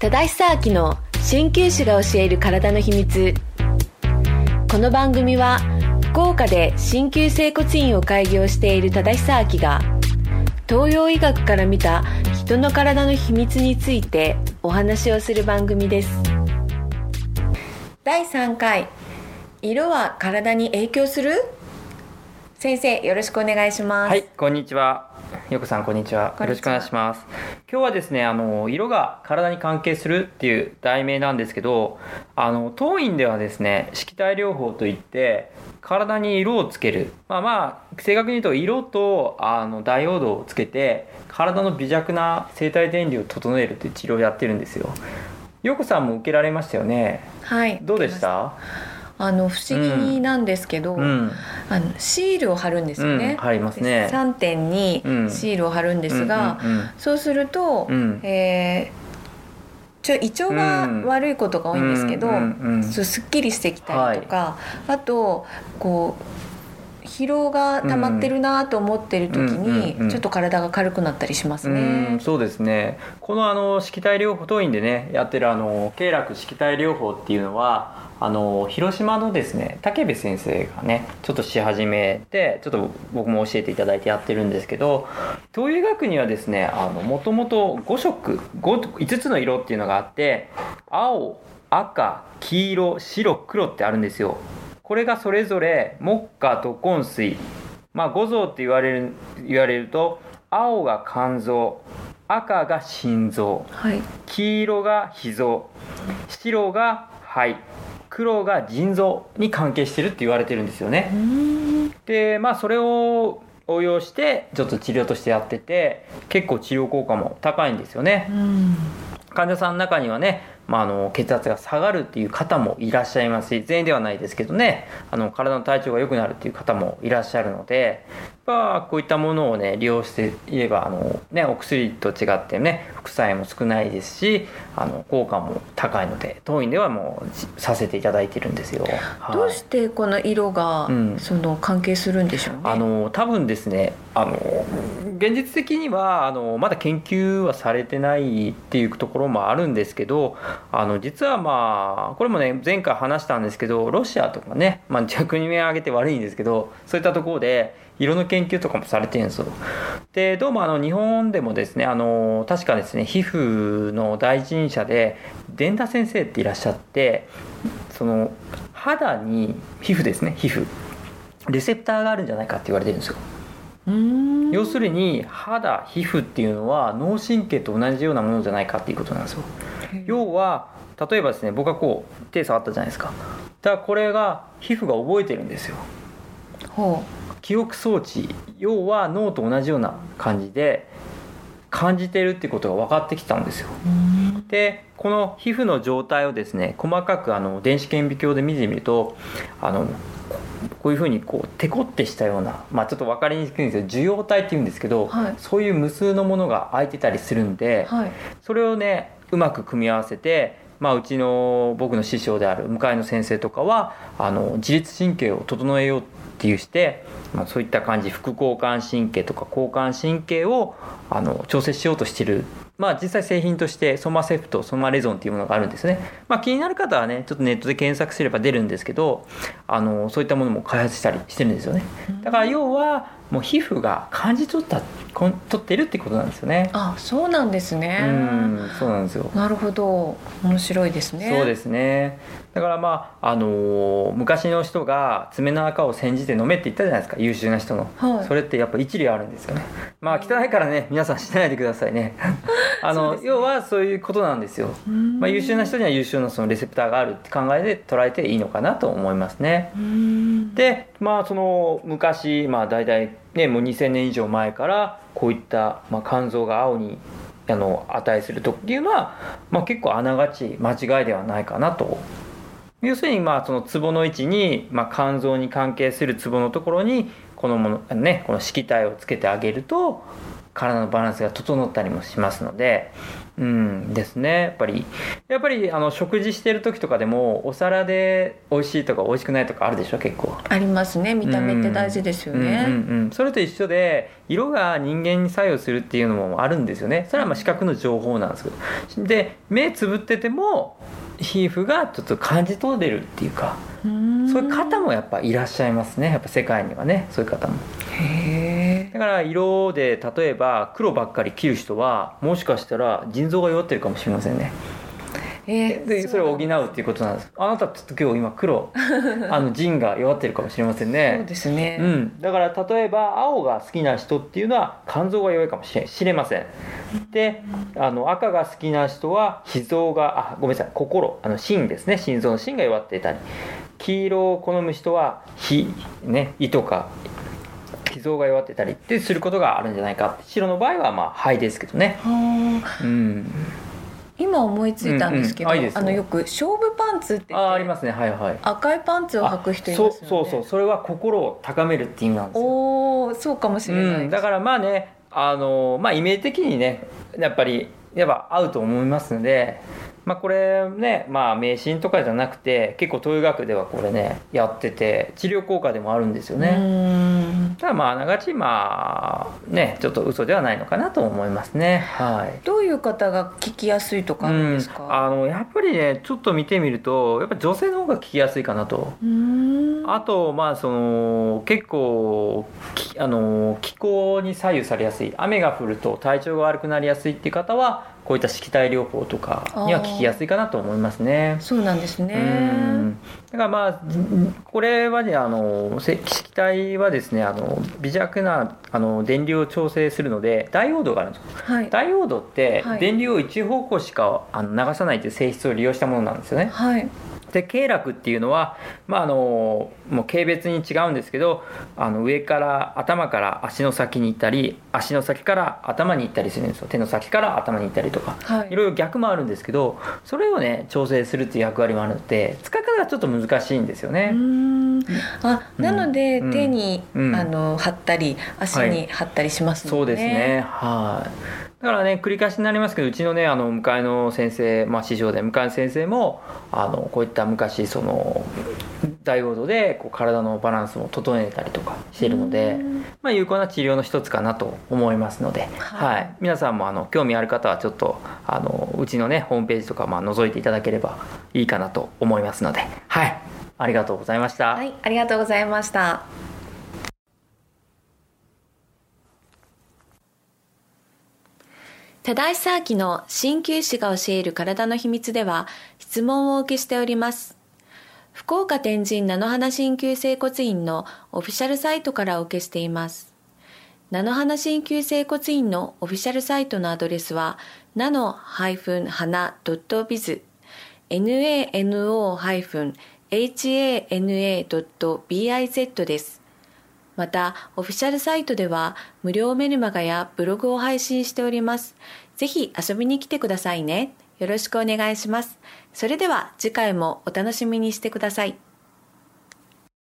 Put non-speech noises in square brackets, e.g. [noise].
多田久明の鍼灸師が教える体の秘密。この番組は福岡で鍼灸整骨院を開業している多田久明が東洋医学から見た人の体の秘密についてお話をする番組です。第3回色は体に影響する？先生よろしくお願いします。はい、こんにちは。よこさん、こんにちは。よろしくお願いします。今日はですね、あの、色が体に関係するっていう題名なんですけど、あの、当院ではですね、色体療法といって、体に色をつける。まあまあ、正確に言うと、色と、あの、ダイオードをつけて、体の微弱な生体電流を整えるという治療をやってるんですよ。よこさんも受けられましたよね。はいどうでしたあの不思議なんですけど、うん。あのシールを貼るんですよね、うん貼りますね。3点にうん。シールを貼るんですが、うんうんうん。そうすると、うん。えーちょ胃腸が悪いことが多いんですけど、うんうんうんすっきりしてきたりとか、あとこう疲労が溜まってるなと思ってる時にちょっと体が軽くなったりしますうねん。そうですね。このあの色体療法当院でねやってるあの経絡色体療法っていうのはあの広島のですね武部先生がねちょっとし始めてちょっと僕も教えていただいてやってるんですけど東洋医学にはですねもともと5色 5, 5つの色っていうのがあって青赤黄色白黒ってあるんですよこれがそれぞれ木下と根水まあ五臓って言われる言われると青が肝臓赤が心臓はい、黄色が脾臓白が肺黒が腎臓に関係してるって言われてるんですよねう。んでまあそれを応用してちょっと治療としてやってて結構治療効果も高いんですよね。うん患者さんの中にはね、まあ、あの血圧が下がるっていう方もいらっしゃいますし全員ではないですけどねあの体の体調が良くなるっていう方もいらっしゃるのでやっぱこういったものをね利用していればあの、ね、お薬と違ってね副作用も少ないですしあの効果も高いので当院ではもうさせていただいてるんですよ。はいどうしてこの色が、うんその関係するんでしょうね？あの多分ですねあの現実的にはあのまだ研究はされてないっていうところもあるんですけどあの実はまあこれもね前回話したんですけどロシアとかね、まあ、逆に目を挙げて悪いんですけどそういったところで色の研究とかもされてるんですよ。でどうもあの日本でもですねあの確かですね皮膚の第一人者で伝田先生っていらっしゃってその肌に皮膚ですね皮膚レセプターがあるんじゃないかって言われてるんですよ。うん要するに肌皮膚っていうのは脳神経と同じようなものじゃないかっていうことなんですよ。要は例えばですね僕がこう手触ったじゃないですか。だからこれが皮膚が覚えてるんですよ。ほ記憶装置要は脳と同じような感じで感じてるっていうことが分かってきたんですよ。でこの皮膚の状態をですね細かくあの電子顕微鏡で見てみるとあのこういうふうにこうテコってしたような、まあ、ちょっと分かりにくいんですけど受容体っていうんですけど、はい。そういう無数のものが空いてたりするんで、はい。それをねうまく組み合わせて、まあ、うちの僕の師匠である向井の先生とかはあの自律神経を整えようっていうして、まあ、そういった感じ。副交感神経とか交感神経をあの調節しようとしてる。まあ実際製品としてソマセプトソマレゾンっていうものがあるんですね。まあ気になる方はねちょっとネットで検索すれば出るんですけどあのそういったものも開発したりしてるんですよね。だから要はもう皮膚が感じ取った取ってるってことなんですよね。あそうなんですね。うんそうなんですよ。なるほど。面白いですね。そうですね。だからまああのー昔の人が爪の赤を煎じて飲めって言ったじゃないですか。優秀な人の、はい。それってやっぱ一理あるんですよね。まあ汚いからね皆さんしないでくださいね [laughs] あの、要はそういうことなんですよ、うん。まあ、優秀な人には優秀なそのレセプターがあるって考えで捉えていいのかなと思いますね。うん。でまあその昔まあ大体ねもう2000年以上前からこういった、まあ、肝臓が青にあの値するとっていうのは、まあ、結構あながち間違いではないかなと。要するにまあそのツボの位置に、まあ、肝臓に関係するツボのところにこのものねこの色体をつけてあげると体のバランスが整ったりもしますのでうんですね。やっぱりやっぱりあの食事してる時とかでもお皿で美味しいとか美味しくないとかあるでしょ？結構。ありますね。見た目って大事ですよね、うんうんうん、それと一緒で色が人間に作用するっていうのもあるんですよね。それはまあ視覚の情報なんですけど。で目つぶってても皮膚がちょっと感じ取れるっていうか。そういう方もやっぱいらっしゃいますね。やっぱ世界にはね。そういう方も。へえだから色で例えば黒ばっかり着る人はもしかしたら腎臓が弱ってるかもしれませんね。えでそれを補うっていうことなんです。あなたちょっと今日今黒 [laughs] あの腎が弱ってるかもしれませんね。そうですね、うん、だから例えば青が好きな人っていうのは肝臓が弱いかもしれません。であの赤が好きな人は脾臓があごめんなさい。心。あの心ですね。心臓の心が弱っていたり。黄色を好む人は脾ね。胃とか脾臓が弱ってたりってすることがあるんじゃないか白の場合はまあ肺ですけどねうん今思いついたんですけど、うんうんあいすあのよく勝負パンツって言ってあありますねはいはい赤いパンツを履く人いますよねそうそうそうそれは心を高めるっていう意味なんですよおおそうかもしれない、うん、だからまあねあのまあイメージ的にねやっぱりやっぱ合うと思いますのでまあこれねまあ迷信とかじゃなくて結構東洋学ではこれねやってて治療効果でもあるんですようねん。ただまああながちまあねちょっと嘘ではないのかなと思いますね。はい。どういう方が聞きやすいとかあるんですうん、かあのやっぱりねちょっと見てみるとやっぱ女性の方が聞きやすいかなと。うん。あとまあその結構きあの気候に左右されやすい。雨が降ると体調が悪くなりやすいっていう方はこういった色体療法とかには効きやすいかなと思いますね。そうなんですね。うん。だからまあこれはねあのせ色体はですねあの微弱なあの電流を調整するのでダイオードがあるんですよ。はい。ダイオードってはい。電流を一方向しかあの流さないという性質を利用したものなんですよね。はいで経絡っていうのは、まあ、あのもう軽別に違うんですけどあの上から頭から足の先に行ったり足の先から頭に行ったりするんですよ。手の先から頭に行ったりとか。はい。いろいろ逆もあるんですけどそれをね調整するっていう役割もあるので使い方がちょっと難しいんですようね。ん。あなので、うん。手に、うん。あの貼ったり足に貼ったりしますもんね、そうですね。はいだからね繰り返しになりますけどうちのねあの向かいの先生まあ師匠で向かいの先生もあのこういった昔そのダイオードでこう体のバランスも整えたりとかしているので、うん。まあ、有効な治療の一つかなと思いますので、ははいい。皆さんもあの興味ある方はちょっとあのうちのねホームページとかまあ覗いていただければいいかなと思いますのではい。ありがとうございました。はい。ありがとうございました多大サーキの鍼灸師が教える体の秘密では質問をお受けしております福岡天神菜の花鍼灸整骨院のオフィシャルサイトからお受けしています菜の花鍼灸整骨院のオフィシャルサイトのアドレスはナノ花 .biz nano-hana.biz です。また、オフィシャルサイトでは無料メルマガやブログを配信しております。ぜひ遊びに来てくださいね。よろしくお願いします。それでは次回もお楽しみにしてください。